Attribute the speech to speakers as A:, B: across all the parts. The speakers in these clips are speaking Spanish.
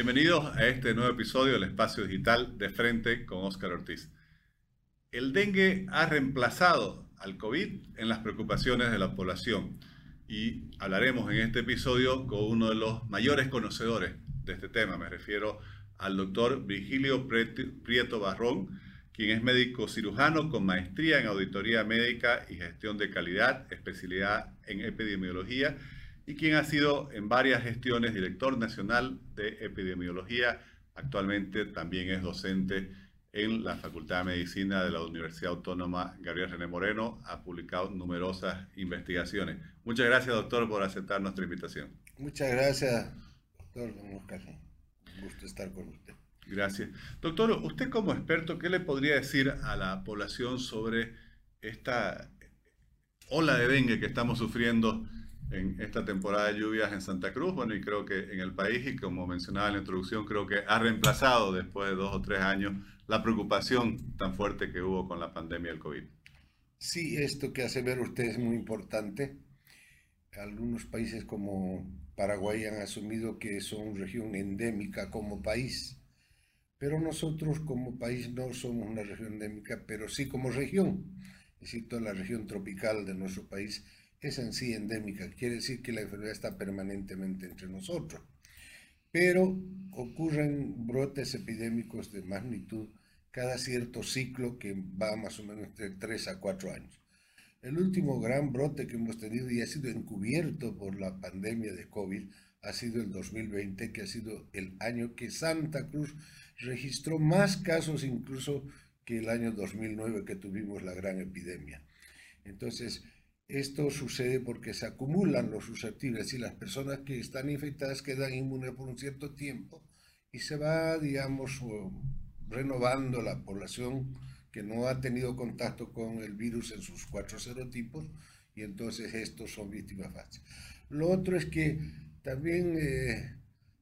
A: Bienvenidos a este nuevo episodio del Espacio Digital de Frente con Óscar Ortiz. El dengue ha reemplazado al COVID en las preocupaciones de la población y hablaremos en este episodio con uno de los mayores conocedores de este tema. Me refiero al doctor Virgilio Prieto Barrón, quien es médico cirujano con maestría en auditoría médica y gestión de calidad, especialidad en epidemiología y quien ha sido en varias gestiones director nacional de epidemiología. Actualmente también es docente en la Facultad de Medicina de la Universidad Autónoma Gabriel René Moreno. Ha publicado numerosas investigaciones. Muchas gracias, doctor, por aceptar nuestra invitación.
B: Muchas gracias, doctor Oscar. Un gusto estar con usted.
A: Gracias. Doctor, usted como experto, ¿qué le podría decir a la población sobre esta ola de dengue que estamos sufriendo en esta temporada de lluvias en Santa Cruz, bueno, y creo que en el país, y como mencionaba en la introducción, creo que ha reemplazado después de dos o tres años la preocupación tan fuerte que hubo con la pandemia del COVID.
B: Sí, esto que hace ver usted es muy importante. Algunos países como Paraguay han asumido que son región endémica como país, pero nosotros como país no somos una región endémica, pero sí como región. Es decir, toda la región tropical de nuestro país es en sí endémica, quiere decir que la enfermedad está permanentemente entre nosotros. Pero ocurren brotes epidémicos de magnitud cada cierto ciclo que va más o menos de 3 a 4 años. El último gran brote que hemos tenido y ha sido encubierto por la pandemia de COVID ha sido el 2020, que ha sido el año que Santa Cruz registró más casos incluso que el año 2009 que tuvimos la gran epidemia. Entonces, esto sucede porque se acumulan los susceptibles y las personas que están infectadas quedan inmunes por un cierto tiempo y se va, digamos, renovando la población que no ha tenido contacto con el virus en sus cuatro serotipos y entonces estos son víctimas fáciles. Lo otro es que también eh,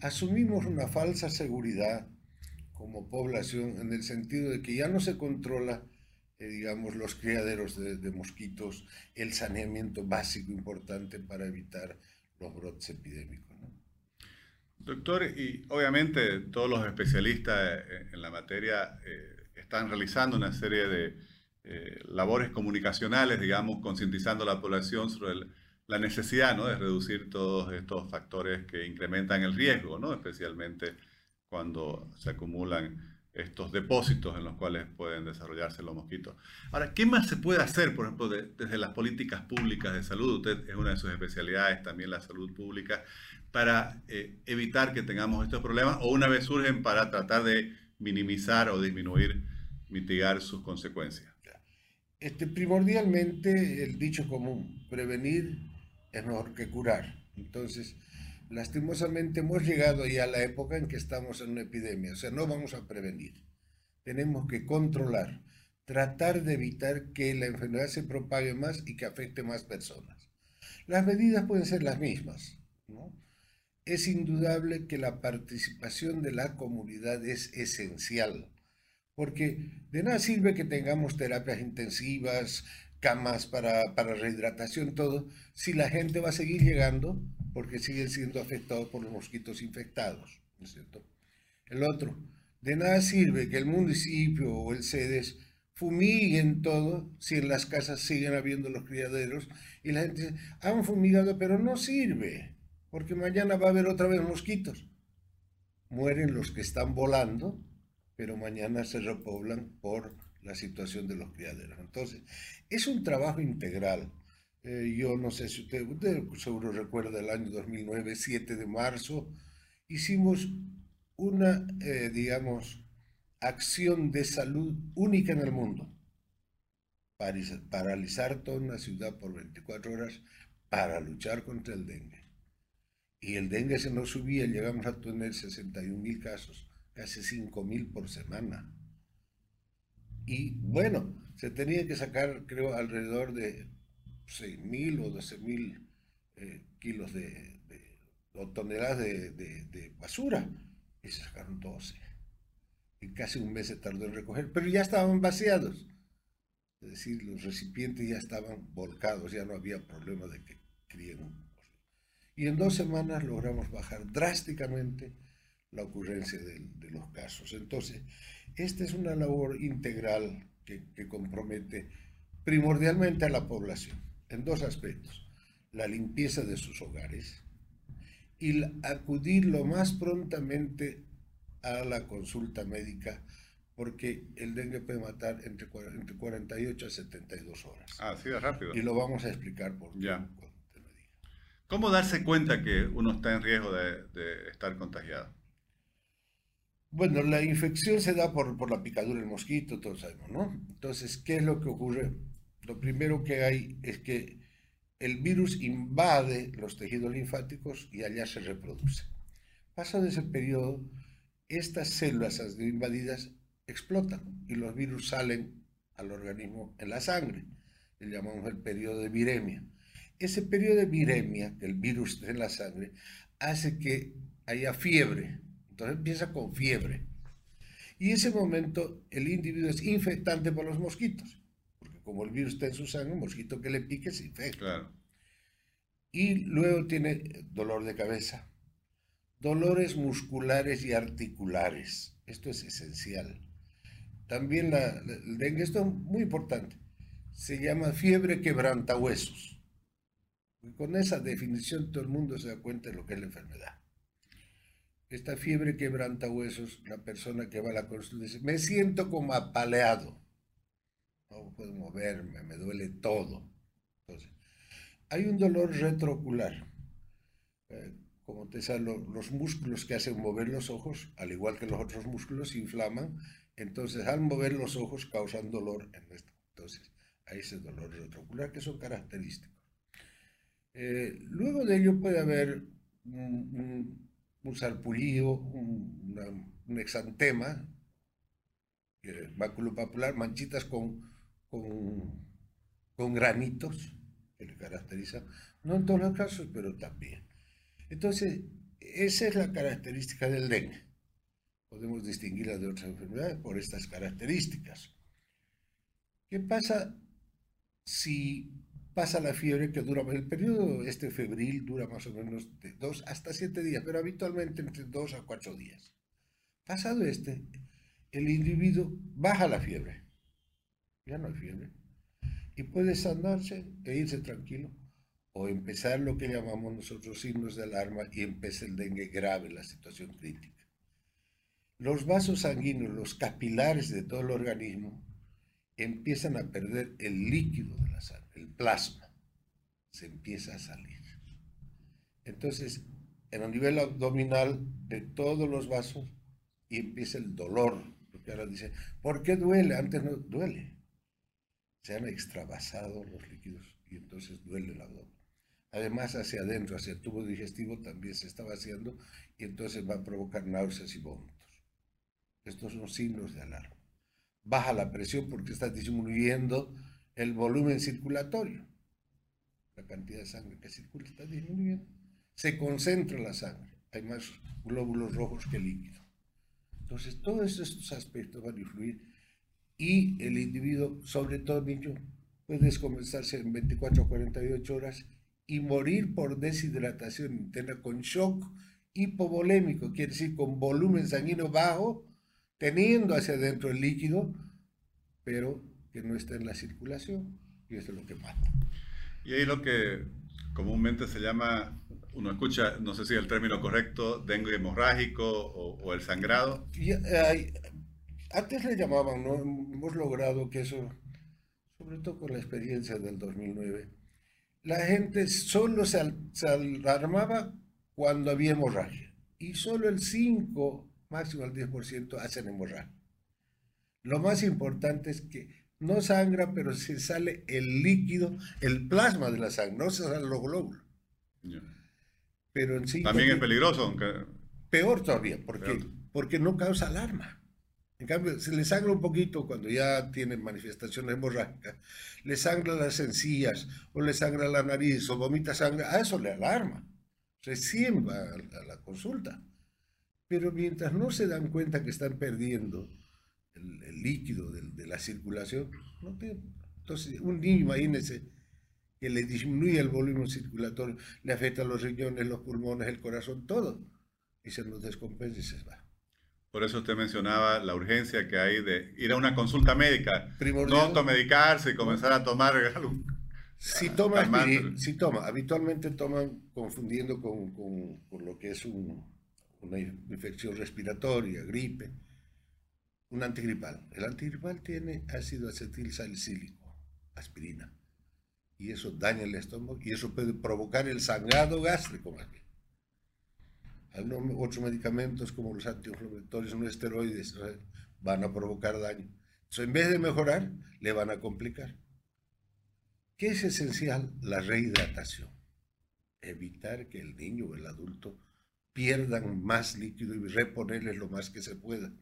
B: asumimos una falsa seguridad como población en el sentido de que ya no se controla eh, digamos, los criaderos de, mosquitos, el saneamiento básico importante para evitar los brotes epidémicos.
A: Doctor, y obviamente todos los especialistas eh, en la materia eh, están realizando una serie de labores comunicacionales, digamos, concientizando a la población sobre la necesidad ¿no? de reducir todos estos factores que incrementan el riesgo, ¿no? especialmente cuando se acumulan estos depósitos en los cuales pueden desarrollarse los mosquitos. Ahora, ¿qué más se puede hacer, por ejemplo, desde las políticas públicas de salud? Usted es una de sus especialidades, también la salud pública, para eh, evitar que tengamos estos problemas o una vez surgen para tratar de minimizar o disminuir, mitigar sus consecuencias.
B: Este, primordialmente, el dicho común, prevenir es mejor que curar. Entonces, lastimosamente hemos llegado ya a la época en que estamos en una epidemia, o sea, no vamos a prevenir, tenemos que controlar, tratar de evitar que la enfermedad se propague más y que afecte más personas. Las medidas pueden ser las mismas, ¿no? Es indudable que la participación de la comunidad es esencial, porque de nada sirve que tengamos terapias intensivas, camas para, para rehidratación, todo, si la gente va a seguir llegando porque siguen siendo afectados por los mosquitos infectados, ¿no es cierto? El otro, de nada sirve que el municipio o el CEDES fumiguen todo si en las casas siguen habiendo los criaderos y la gente dice, han fumigado, pero no sirve, porque mañana va a haber otra vez mosquitos. Mueren los que están volando, pero mañana se repoblan por la situación de los criaderos. Entonces, es un trabajo integral eh, yo no sé si usted, seguro recuerda el año 2009, 7 de marzo, hicimos una, eh, digamos, acción de salud única en el mundo. Paralizar toda una ciudad por 24 horas para luchar contra el dengue. Y el dengue se nos subía, llegamos a tener 61 mil casos, casi 5 mil por semana. Y bueno, se tenía que sacar, creo, alrededor de 6.000 o 12.000 eh, kilos de, o toneladas de, basura y se sacaron 12. Y casi un mes se tardó en recoger, pero ya estaban vaciados. Es decir, los recipientes ya estaban volcados, ya no había problema de que críen. Y en dos semanas logramos bajar drásticamente la ocurrencia de, de los casos. Entonces, esta es una labor integral que, que compromete primordialmente a la población en dos aspectos. La limpieza de sus hogares y acudir lo más prontamente a la consulta médica porque el dengue puede matar entre, entre 48 a 72 horas.
A: Ah, sí, es rápido.
B: Y lo vamos a explicar por qué.
A: Ya. ¿Cómo darse cuenta que uno está en riesgo de, de estar contagiado?
B: Bueno, la infección se da por, por la picadura del mosquito, todos sabemos, ¿no? Entonces, ¿qué es lo que ocurre? Lo primero que hay es que el virus invade los tejidos linfáticos y allá se reproduce. Pasado ese periodo, estas células invadidas explotan y los virus salen al organismo en la sangre. Le llamamos el periodo de viremia. Ese periodo de viremia, el virus en la sangre, hace que haya fiebre, entonces empieza con fiebre. Y ese momento el individuo es infectante por los mosquitos, porque como el virus está en su sangre, un mosquito que le pique se infecta. Y luego tiene dolor de cabeza, dolores musculares y articulares. Esto es esencial. También la, el dengue, esto es muy importante, se llama fiebre quebrantahuesos. Y con esa definición todo el mundo se da cuenta de lo que es la enfermedad. Esta fiebre quebranta huesos, la persona que va a la consulta dice, me siento como apaleado, no puedo moverme, me duele todo. Entonces, hay un dolor retroocular. Eh, como te saben, los músculos que hacen mover los ojos, al igual que los otros músculos, se inflaman. Entonces, al mover los ojos causan dolor en esto. Entonces, hay ese dolor retroocular que son característicos. Eh, luego de ello puede haber un un, un exantema, báculo papular, manchitas con, con, con, granitos, que le caracteriza, no en todos los casos, pero también. Entonces, esa es la característica del dengue. Podemos distinguirla de otras enfermedades por estas características. ¿Qué pasa si pasa la fiebre que dura, el periodo este febril dura más o menos de dos hasta siete días, pero habitualmente entre dos a cuatro días. Pasado este, el individuo baja la fiebre, ya no hay fiebre, y puede sanarse e irse tranquilo, o empezar lo que llamamos nosotros signos de alarma y empieza el dengue grave, la situación crítica. Los vasos sanguíneos, los capilares de todo el organismo, empiezan a perder el líquido de la sangre, el plasma, se empieza a salir. Entonces, en el nivel abdominal de todos los vasos y empieza el dolor, porque ahora dice, ¿por qué duele? Antes no duele. Se han extravasado los líquidos y entonces duele el abdomen. Además, hacia adentro, hacia el tubo digestivo también se está vaciando y entonces va a provocar náuseas y vómitos. Estos son signos de alarma baja la presión porque está disminuyendo el volumen circulatorio. La cantidad de sangre que circula está disminuyendo. Se concentra la sangre. Hay más glóbulos rojos que líquido. Entonces, todos estos aspectos van a influir y el individuo, sobre todo niño, puede descompensarse en 24 a 48 horas y morir por deshidratación interna con shock hipovolémico, quiere decir con volumen sanguíneo bajo teniendo hacia adentro el líquido, pero que no está en la circulación, y eso es lo que mata.
A: Y ahí lo que comúnmente se llama, uno escucha, no sé si el término correcto, dengue hemorrágico o, el sangrado.
B: antes le llamaban, ¿no? Hemos logrado que eso, sobre todo con la experiencia del 2009, la gente solo se, se alarmaba cuando había hemorragia. Y solo el 5 máximo al 10% hacen hemorragia. Lo más importante es que no sangra, pero se sale el líquido, el plasma de la sangre, no se salen los glóbulos. Pero en sí,
A: También es peligroso, aunque...
B: Peor todavía, porque, porque no causa alarma. En cambio, se le sangra un poquito cuando ya tiene manifestaciones hemorrágicas, le sangra las encías, o le sangra la nariz, o vomita sangre, a eso le alarma. Recién va a la consulta. Pero mientras no se dan cuenta que están perdiendo el, líquido de, la circulación, no entonces un niño, imagínese, que le disminuye el volumen circulatorio, le afecta los riñones, los pulmones, el corazón, todo. y se nos descompensa y se va.
A: Por eso usted mencionaba la urgencia que hay de ir a una consulta médica, no automedicarse y comenzar a tomar algún
B: si toma, si toma, habitualmente toman confundiendo con, con, lo que es una infección respiratoria, gripe, un antigripal. El antigripal tiene ácido acetil salicílico, aspirina, y eso daña el estómago y eso puede provocar el sangrado gástrico más. Otros medicamentos como los antiinflamatorios no esteroides van a provocar daño. Entonces, en vez de mejorar, le van a complicar. ¿Qué es esencial? La rehidratación. Evitar que el niño o el adulto pierdan más líquido y reponerles lo más que se pueda.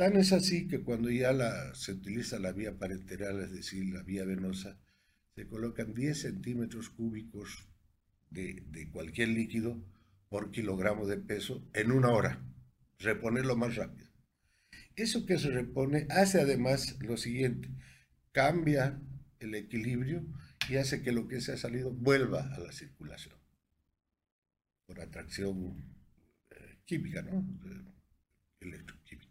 B: Tan es así que cuando ya se utiliza la vía parenteral, es decir, la vía venosa, se colocan 10 centímetros cúbicos de, cualquier líquido por kilogramo de peso en una hora. Reponerlo más rápido. Eso que se repone hace además lo siguiente, cambia el equilibrio y hace que lo que se ha salido vuelva a la circulación por atracción eh, química, ¿no? Electroquímica.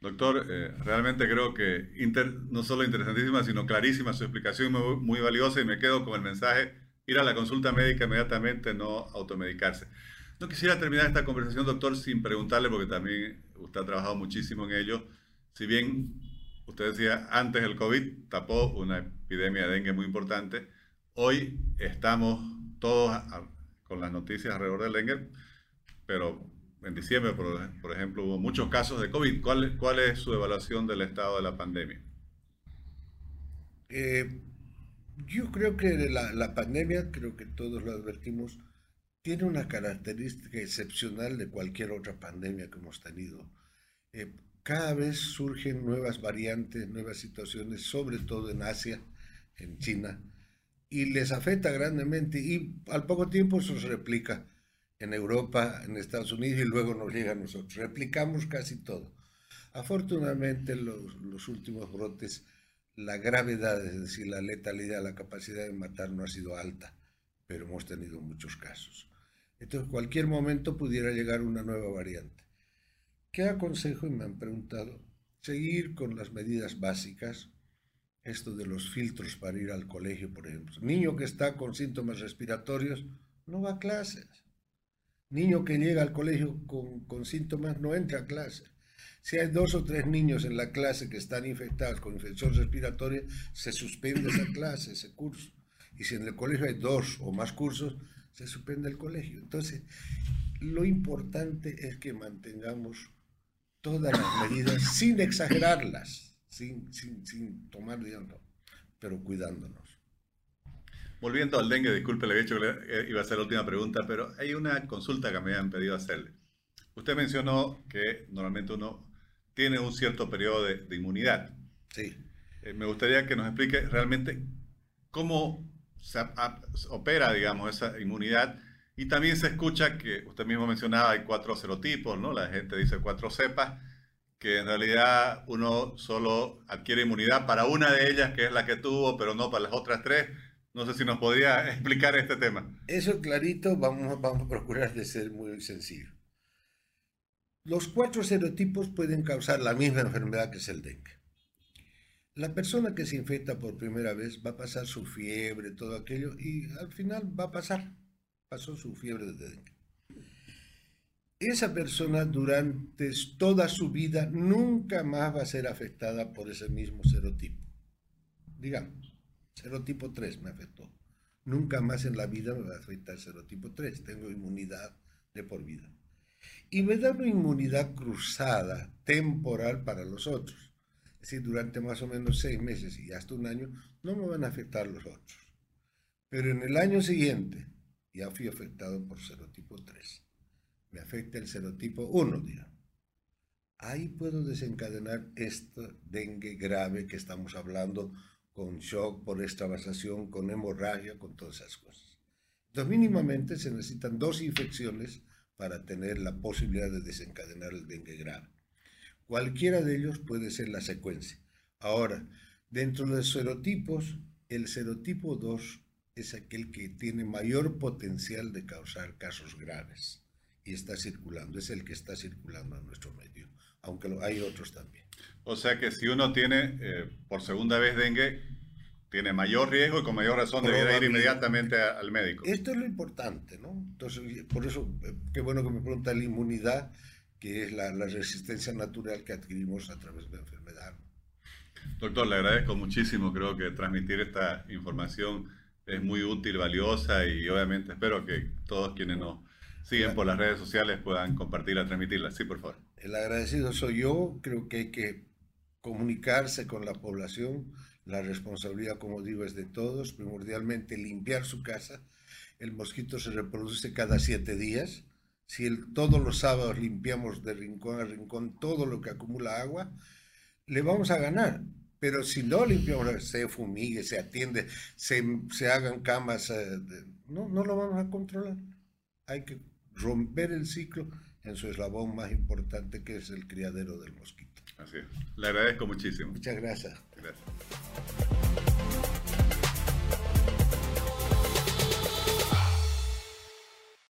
A: Doctor, eh, realmente creo que no solo interesantísima, sino clarísima su explicación, muy, valiosa y me quedo con el mensaje, ir a la consulta médica inmediatamente, no automedicarse. No quisiera terminar esta conversación, doctor, sin preguntarle, porque también usted ha trabajado muchísimo en ello, si bien Usted decía, antes el COVID tapó una epidemia de dengue muy importante. Hoy estamos todos con las noticias alrededor del dengue, pero en diciembre, por, ejemplo, hubo muchos casos de COVID. ¿Cuál, ¿Cuál, es su evaluación del estado de la pandemia?
B: Eh, yo creo que la, la, pandemia, creo que todos lo advertimos, tiene una característica excepcional de cualquier otra pandemia que hemos tenido. Eh, cada vez surgen nuevas variantes, nuevas situaciones, sobre todo en Asia, en China, y les afecta grandemente y al poco tiempo eso se replica en Europa, en Estados Unidos y luego nos llega a nosotros. Replicamos casi todo. Afortunadamente los, los últimos brotes, la gravedad, es decir, la letalidad, la capacidad de matar no ha sido alta, pero hemos tenido muchos casos. Entonces, cualquier momento pudiera llegar una nueva variante. ¿Qué aconsejo? Y me han preguntado, seguir con las medidas básicas, esto de los filtros para ir al colegio, por ejemplo. Niño que está con síntomas respiratorios no va a clases. Niño que llega al colegio con, con síntomas no entra a clase. Si hay dos o tres niños en la clase que están infectados con infección respiratoria, se suspende esa clase, ese curso. Y si en el colegio hay dos o más cursos, se suspende el colegio. Entonces, lo importante es que mantengamos todas las medidas sin exagerarlas, sin, sin, sin tomar viento, pero cuidándonos.
A: Volviendo al dengue, disculpe, le he dicho que eh, iba a ser la última pregunta, pero hay una consulta que me han pedido hacerle. Usted mencionó que normalmente uno tiene un cierto periodo de, inmunidad.
B: Sí.
A: Eh, me gustaría que nos explique realmente cómo se opera, digamos, esa inmunidad y también se escucha que usted mismo mencionaba, hay cuatro serotipos, ¿no? La gente dice cuatro cepas, que en realidad uno solo adquiere inmunidad para una de ellas, que es la que tuvo, pero no para las otras tres. No sé si nos podría explicar este tema.
B: Eso clarito, vamos, vamos a procurar de ser muy sencillo. Los cuatro serotipos pueden causar la misma enfermedad que es el dengue. La persona que se infecta por primera vez va a pasar su fiebre, todo aquello, y al final va a pasar pasó su fiebre de dengue. Esa persona durante toda su vida nunca más va a ser afectada por ese mismo serotipo. Digamos, serotipo 3 me afectó. Nunca más en la vida me va a afectar serotipo 3. Tengo inmunidad de por vida. Y me da una inmunidad cruzada, temporal para los otros. Es decir, durante más o menos seis meses y hasta un año no me van a afectar los otros. Pero en el año siguiente, ya fui afectado por serotipo 3. Me afecta el serotipo 1, digamos. Ahí puedo desencadenar este dengue grave que estamos hablando, con shock por extravasación, con hemorragia, con todas esas cosas. Entonces, mínimamente se necesitan dos infecciones para tener la posibilidad de desencadenar el dengue grave. Cualquiera de ellos puede ser la secuencia. Ahora, dentro de los serotipos, el serotipo 2 es aquel que tiene mayor potencial de causar casos graves y está circulando, es el que está circulando en nuestro medio, aunque hay otros también.
A: O sea que si uno tiene eh, por segunda vez dengue, tiene mayor riesgo y con mayor razón debería ir inmediatamente al médico.
B: Esto es lo importante, ¿no? Entonces, por eso, eh, qué bueno que me pregunta la inmunidad, que es la, la resistencia natural que adquirimos a través de la enfermedad.
A: Doctor, le agradezco muchísimo, creo que transmitir esta información es muy útil, valiosa y obviamente espero que todos quienes nos siguen por las redes sociales puedan compartirla, transmitirla. Sí, por favor.
B: El agradecido soy yo, creo que hay que comunicarse con la población, la responsabilidad, como digo, es de todos, primordialmente limpiar su casa. El mosquito se reproduce cada siete días. Si todos los sábados limpiamos de rincón a rincón todo lo que acumula agua, le vamos a ganar. Pero si no limpiamos, se fumigue, se atiende, se, se hagan camas, eh, no, no lo vamos a controlar. Hay que romper el ciclo en su eslabón más importante que es el criadero del mosquito.
A: Así es. Le agradezco muchísimo.
B: Muchas gracias.
A: Gracias.